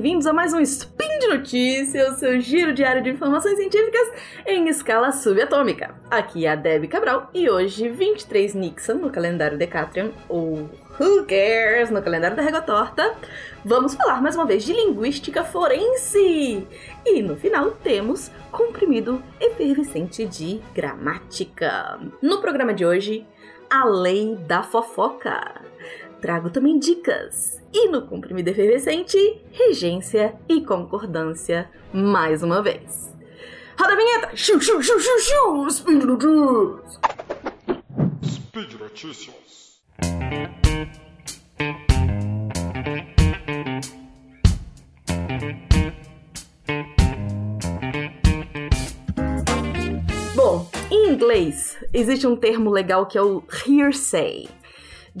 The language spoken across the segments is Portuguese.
bem-vindos a mais um Spin de Notícias, o seu giro diário de informações científicas em escala subatômica. Aqui é a Debbie Cabral e hoje, 23 Nixon no calendário Decatrium, ou Who Cares no calendário da Régua Torta, vamos falar mais uma vez de linguística forense. E no final temos comprimido efervescente de gramática. No programa de hoje, a lei da fofoca. Trago também dicas. E no comprimido efervescente, regência e concordância mais uma vez. Roda a vinheta! Xiu, xiu, xiu, xiu, xiu! Speed Notícias! Speed Notícias. Bom, em inglês existe um termo legal que é o hearsay.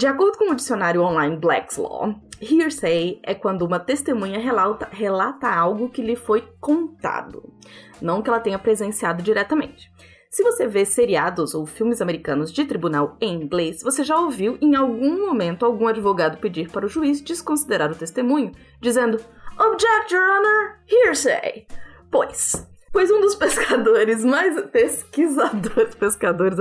De acordo com o dicionário online Black's Law, hearsay é quando uma testemunha relata, relata algo que lhe foi contado, não que ela tenha presenciado diretamente. Se você vê seriados ou filmes americanos de tribunal em inglês, você já ouviu em algum momento algum advogado pedir para o juiz desconsiderar o testemunho, dizendo Object, Your Honor, hearsay. Pois, Pois um dos pescadores mais. Pesquisadores. Pescadores.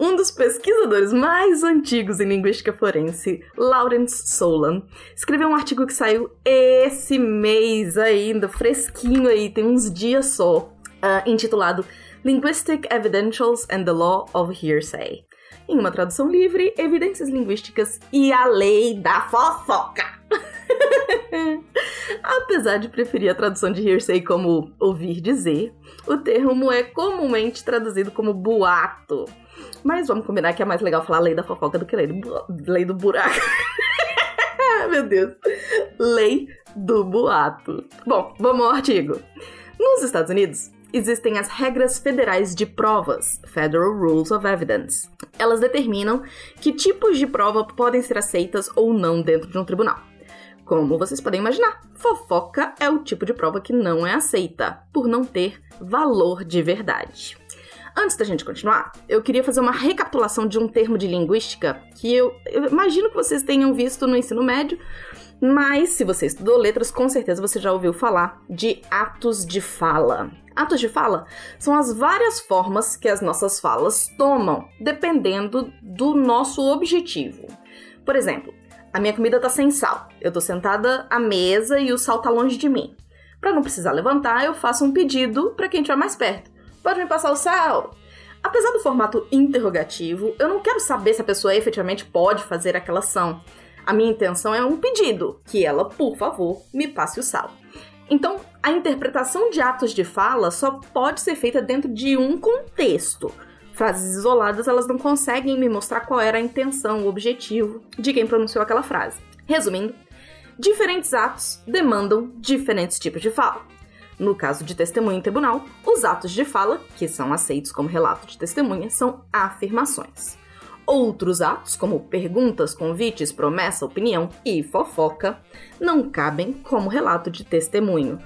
Um dos pesquisadores mais antigos em linguística forense, Lawrence Solan, escreveu um artigo que saiu esse mês ainda, fresquinho aí, tem uns dias só, uh, intitulado Linguistic Evidentials and the Law of Hearsay. Em uma tradução livre, evidências linguísticas e a lei da fofoca. Apesar de preferir a tradução de hearsay como ouvir dizer, o termo é comumente traduzido como boato. Mas vamos combinar que é mais legal falar lei da fofoca do que lei do, lei do buraco. Meu Deus. Lei do boato. Bom, vamos ao artigo. Nos Estados Unidos, existem as regras federais de provas, Federal Rules of Evidence. Elas determinam que tipos de prova podem ser aceitas ou não dentro de um tribunal. Como vocês podem imaginar, fofoca é o tipo de prova que não é aceita, por não ter valor de verdade. Antes da gente continuar, eu queria fazer uma recapitulação de um termo de linguística que eu, eu imagino que vocês tenham visto no ensino médio, mas se você estudou letras, com certeza você já ouviu falar de atos de fala. Atos de fala são as várias formas que as nossas falas tomam, dependendo do nosso objetivo. Por exemplo, a minha comida tá sem sal. Eu tô sentada à mesa e o sal tá longe de mim. Para não precisar levantar, eu faço um pedido para quem estiver mais perto. Pode me passar o sal? Apesar do formato interrogativo, eu não quero saber se a pessoa efetivamente pode fazer aquela ação. A minha intenção é um pedido, que ela, por favor, me passe o sal. Então, a interpretação de atos de fala só pode ser feita dentro de um contexto frases isoladas, elas não conseguem me mostrar qual era a intenção, o objetivo de quem pronunciou aquela frase. Resumindo, diferentes atos demandam diferentes tipos de fala. No caso de testemunho em tribunal, os atos de fala, que são aceitos como relato de testemunha, são afirmações. Outros atos, como perguntas, convites, promessa, opinião e fofoca, não cabem como relato de testemunho.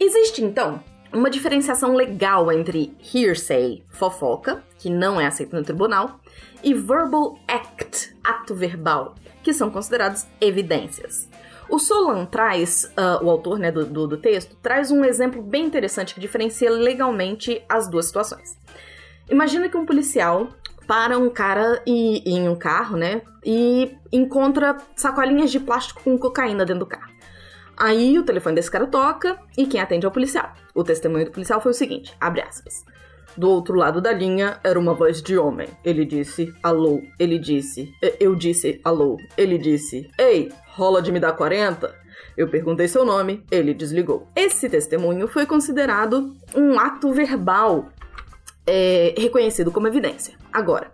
Existe então uma diferenciação legal entre hearsay, fofoca, que não é aceito no tribunal, e verbal act, ato verbal, que são considerados evidências. O Solan traz, uh, o autor né, do, do, do texto, traz um exemplo bem interessante que diferencia legalmente as duas situações. Imagina que um policial para um cara e, em um carro, né? E encontra sacolinhas de plástico com cocaína dentro do carro. Aí o telefone desse cara toca e quem atende é o policial. O testemunho do policial foi o seguinte, abre aspas. Do outro lado da linha era uma voz de homem. Ele disse alô. Ele disse. Eu disse alô. Ele disse: Ei, rola de me dar 40? Eu perguntei seu nome. Ele desligou. Esse testemunho foi considerado um ato verbal é, reconhecido como evidência. Agora,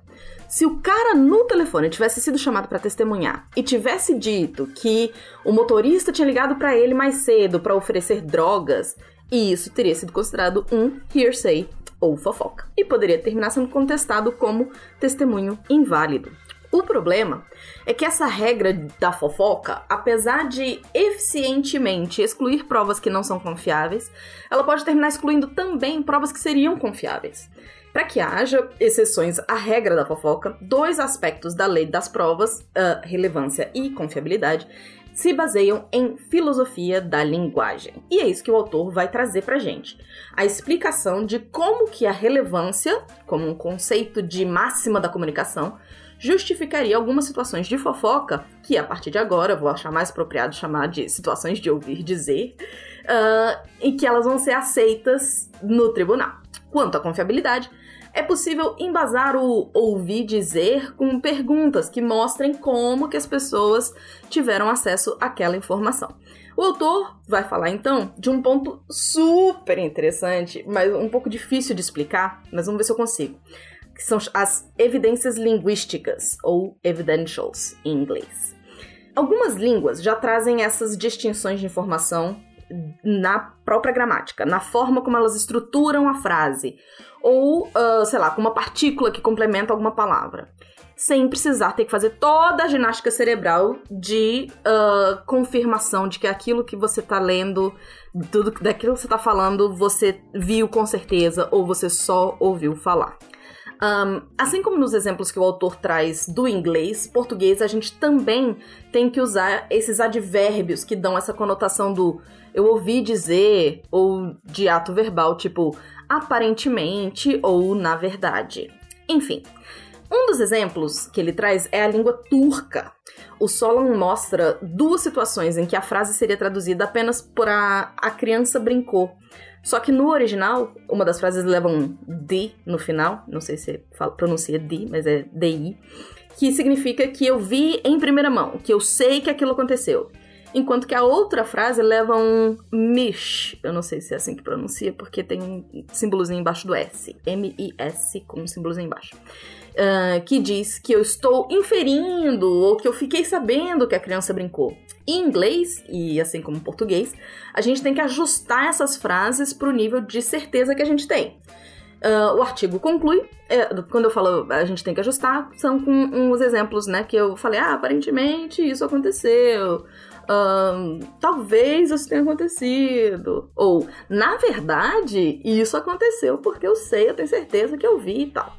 se o cara no telefone tivesse sido chamado para testemunhar e tivesse dito que o motorista tinha ligado para ele mais cedo para oferecer drogas, isso teria sido considerado um hearsay ou fofoca e poderia terminar sendo contestado como testemunho inválido. O problema é que essa regra da fofoca, apesar de eficientemente excluir provas que não são confiáveis, ela pode terminar excluindo também provas que seriam confiáveis. Para que haja exceções à regra da fofoca, dois aspectos da lei das provas, uh, relevância e confiabilidade, se baseiam em filosofia da linguagem. E é isso que o autor vai trazer pra gente. A explicação de como que a relevância, como um conceito de máxima da comunicação, justificaria algumas situações de fofoca, que a partir de agora eu vou achar mais apropriado chamar de situações de ouvir dizer, uh, e que elas vão ser aceitas no tribunal. Quanto à confiabilidade, é possível embasar o ouvir dizer com perguntas que mostrem como que as pessoas tiveram acesso àquela informação. O autor vai falar então de um ponto super interessante, mas um pouco difícil de explicar, mas vamos ver se eu consigo. Que são as evidências linguísticas, ou evidentials em inglês. Algumas línguas já trazem essas distinções de informação na própria gramática, na forma como elas estruturam a frase, ou, uh, sei lá, com uma partícula que complementa alguma palavra. Sem precisar ter que fazer toda a ginástica cerebral de uh, confirmação de que aquilo que você tá lendo, tudo daquilo que você tá falando, você viu com certeza ou você só ouviu falar. Um, assim como nos exemplos que o autor traz do inglês, português, a gente também tem que usar esses advérbios que dão essa conotação do eu ouvi dizer ou de ato verbal, tipo aparentemente ou na verdade. Enfim, um dos exemplos que ele traz é a língua turca. O Solon mostra duas situações em que a frase seria traduzida apenas por a, a criança brincou. Só que no original, uma das frases leva um D no final, não sei se fala, pronuncia D, mas é DI, que significa que eu vi em primeira mão, que eu sei que aquilo aconteceu. Enquanto que a outra frase leva um mish. Eu não sei se é assim que pronuncia, porque tem um símbolozinho embaixo do S. M-I-S com um símbolozinho embaixo. Uh, que diz que eu estou inferindo ou que eu fiquei sabendo que a criança brincou. Em inglês, e assim como em português, a gente tem que ajustar essas frases para o nível de certeza que a gente tem. Uh, o artigo conclui, é, quando eu falo a gente tem que ajustar, são com uns exemplos, né? Que eu falei, ah, aparentemente isso aconteceu talvez isso tenha acontecido. Ou, na verdade, isso aconteceu porque eu sei, eu tenho certeza que eu vi e tal.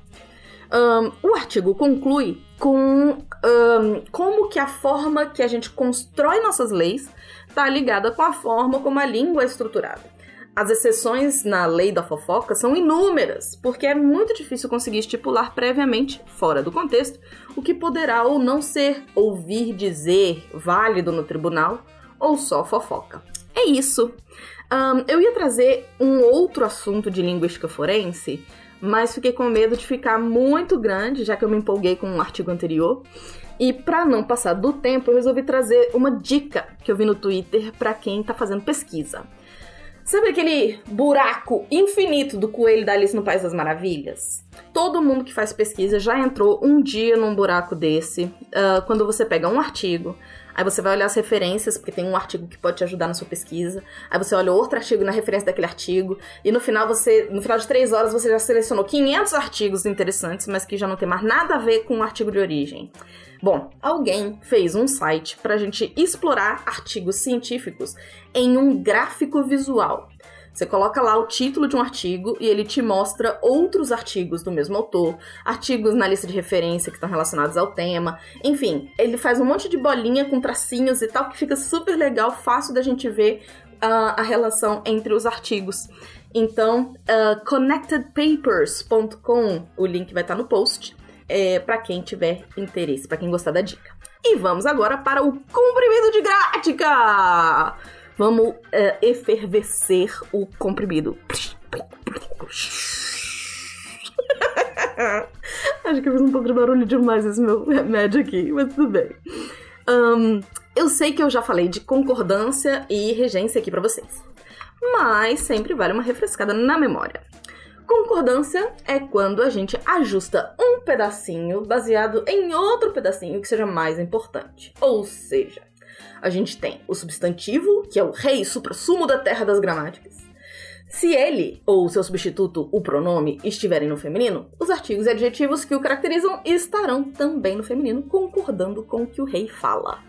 Um, o artigo conclui com um, como que a forma que a gente constrói nossas leis está ligada com a forma como a língua é estruturada. As exceções na lei da fofoca são inúmeras, porque é muito difícil conseguir estipular previamente, fora do contexto, o que poderá ou não ser ouvir dizer válido no tribunal ou só fofoca. É isso. Um, eu ia trazer um outro assunto de linguística forense, mas fiquei com medo de ficar muito grande, já que eu me empolguei com um artigo anterior. E para não passar do tempo, eu resolvi trazer uma dica que eu vi no Twitter para quem está fazendo pesquisa. Sabe aquele buraco infinito do coelho da Alice no País das Maravilhas? Todo mundo que faz pesquisa já entrou um dia num buraco desse. Uh, quando você pega um artigo, aí você vai olhar as referências, porque tem um artigo que pode te ajudar na sua pesquisa. Aí você olha outro artigo na referência daquele artigo. E no final, você, no final de três horas, você já selecionou 500 artigos interessantes, mas que já não tem mais nada a ver com o artigo de origem. Bom, alguém fez um site para a gente explorar artigos científicos em um gráfico visual. Você coloca lá o título de um artigo e ele te mostra outros artigos do mesmo autor, artigos na lista de referência que estão relacionados ao tema. Enfim, ele faz um monte de bolinha com tracinhos e tal que fica super legal, fácil da gente ver uh, a relação entre os artigos. Então, uh, connectedpapers.com, o link vai estar no post é, para quem tiver interesse, para quem gostar da dica. E vamos agora para o comprimido de grática! Vamos é, efervescer o comprimido. Acho que eu fiz um pouco de barulho demais esse meu remédio aqui, mas tudo bem. Um, eu sei que eu já falei de concordância e regência aqui para vocês, mas sempre vale uma refrescada na memória. Concordância é quando a gente ajusta um pedacinho baseado em outro pedacinho que seja mais importante. Ou seja, a gente tem o substantivo, que é o rei supra-sumo da terra das gramáticas. Se ele ou seu substituto, o pronome, estiverem no feminino, os artigos e adjetivos que o caracterizam estarão também no feminino, concordando com o que o rei fala.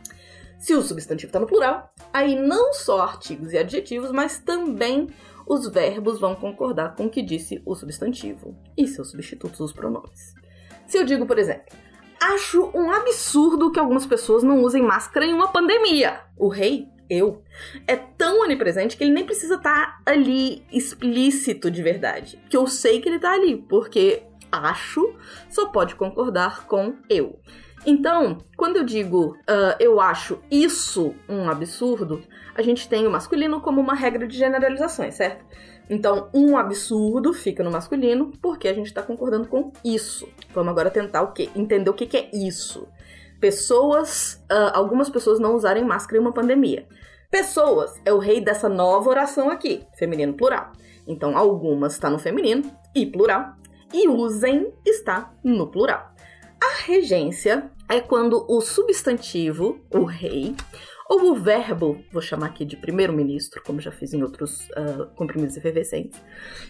Se o substantivo está no plural, aí não só artigos e adjetivos, mas também os verbos vão concordar com o que disse o substantivo e seus substitutos, os pronomes. Se eu digo, por exemplo, Acho um absurdo que algumas pessoas não usem máscara em uma pandemia. O rei, eu, é tão onipresente que ele nem precisa estar tá ali explícito de verdade. Que eu sei que ele tá ali, porque acho só pode concordar com eu. Então, quando eu digo uh, eu acho isso um absurdo, a gente tem o masculino como uma regra de generalizações, certo? Então, um absurdo fica no masculino porque a gente está concordando com isso. Vamos agora tentar o quê? Entender o que, que é isso. Pessoas, uh, algumas pessoas não usarem máscara em uma pandemia. Pessoas é o rei dessa nova oração aqui, feminino plural. Então, algumas está no feminino e plural, e usem está no plural. A regência é quando o substantivo, o rei, ou o verbo, vou chamar aqui de primeiro-ministro, como já fiz em outros uh, comprimidos efervescentes,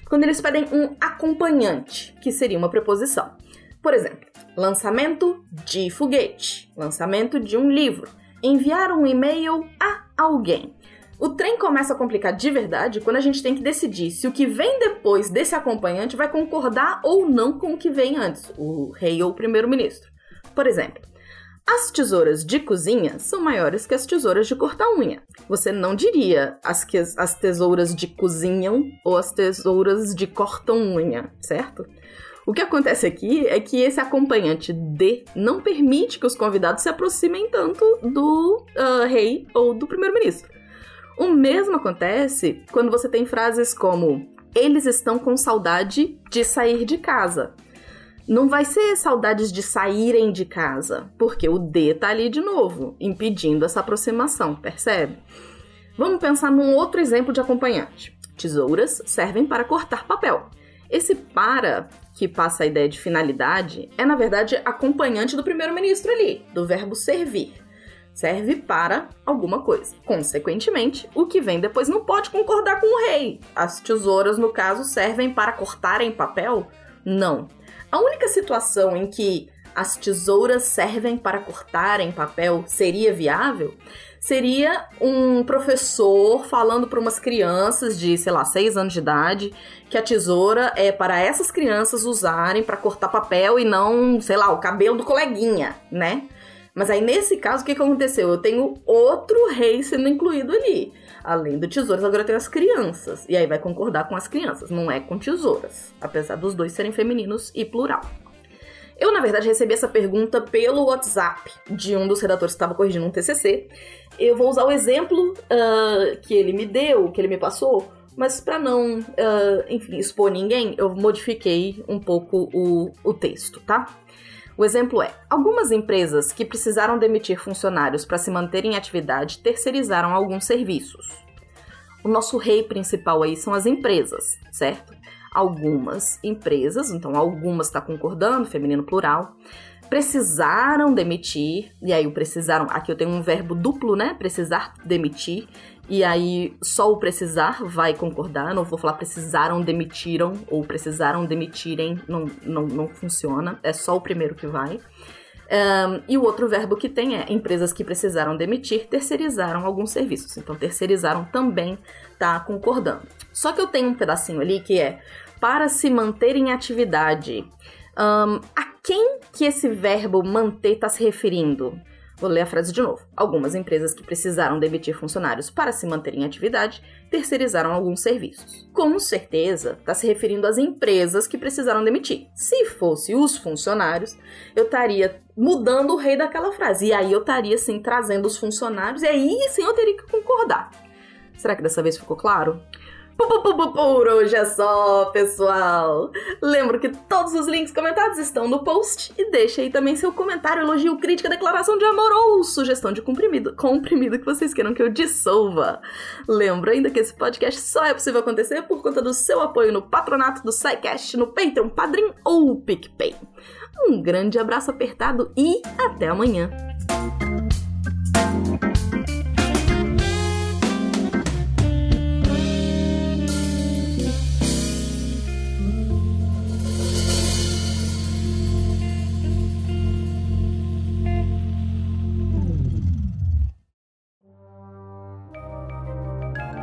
quando eles pedem um acompanhante, que seria uma preposição. Por exemplo, lançamento de foguete, lançamento de um livro, enviar um e-mail a alguém. O trem começa a complicar de verdade quando a gente tem que decidir se o que vem depois desse acompanhante vai concordar ou não com o que vem antes, o rei ou o primeiro-ministro. Por exemplo, as tesouras de cozinha são maiores que as tesouras de cortar unha. Você não diria as, que, as tesouras de cozinham ou as tesouras de cortam unha, certo? O que acontece aqui é que esse acompanhante de não permite que os convidados se aproximem tanto do uh, rei ou do primeiro-ministro. O mesmo acontece quando você tem frases como eles estão com saudade de sair de casa. Não vai ser saudades de saírem de casa, porque o D tá ali de novo, impedindo essa aproximação, percebe? Vamos pensar num outro exemplo de acompanhante. Tesouras servem para cortar papel. Esse para, que passa a ideia de finalidade, é na verdade acompanhante do primeiro-ministro ali, do verbo servir serve para alguma coisa. Consequentemente, o que vem depois não pode concordar com o rei. As tesouras, no caso, servem para cortarem papel? Não. A única situação em que as tesouras servem para cortarem papel seria viável seria um professor falando para umas crianças de, sei lá, 6 anos de idade que a tesoura é para essas crianças usarem para cortar papel e não, sei lá, o cabelo do coleguinha, né? Mas aí, nesse caso, o que aconteceu? Eu tenho outro rei sendo incluído ali. Além do tesouras, agora tenho as crianças. E aí vai concordar com as crianças, não é com tesouras. Apesar dos dois serem femininos e plural. Eu, na verdade, recebi essa pergunta pelo WhatsApp de um dos redatores que estava corrigindo um TCC. Eu vou usar o exemplo uh, que ele me deu, que ele me passou, mas para não, uh, enfim, expor ninguém, eu modifiquei um pouco o, o texto, tá? O exemplo é: algumas empresas que precisaram demitir funcionários para se manterem em atividade terceirizaram alguns serviços. O nosso rei principal aí são as empresas, certo? Algumas empresas, então algumas está concordando, feminino plural, precisaram demitir, e aí o precisaram, aqui eu tenho um verbo duplo, né? Precisar demitir, e aí só o precisar vai concordar, não vou falar precisaram demitiram ou precisaram demitirem, não, não, não funciona, é só o primeiro que vai. Um, e o outro verbo que tem é empresas que precisaram demitir terceirizaram alguns serviços. Então, terceirizaram também tá concordando. Só que eu tenho um pedacinho ali que é para se manter em atividade. Um, a quem que esse verbo manter está se referindo? Vou ler a frase de novo. Algumas empresas que precisaram demitir funcionários para se manterem em atividade terceirizaram alguns serviços. Com certeza, está se referindo às empresas que precisaram demitir. Se fosse os funcionários, eu estaria mudando o rei daquela frase. E aí eu estaria, sim, trazendo os funcionários, e aí sim eu teria que concordar. Será que dessa vez ficou claro? Por hoje é só, pessoal. Lembro que todos os links comentados estão no post e deixe aí também seu comentário, elogio, crítica, declaração de amor ou sugestão de comprimido, comprimido que vocês queiram que eu dissolva. Lembro ainda que esse podcast só é possível acontecer por conta do seu apoio no patronato do SciCast, no Patreon, Padrim ou PicPay. Um grande abraço apertado e até amanhã.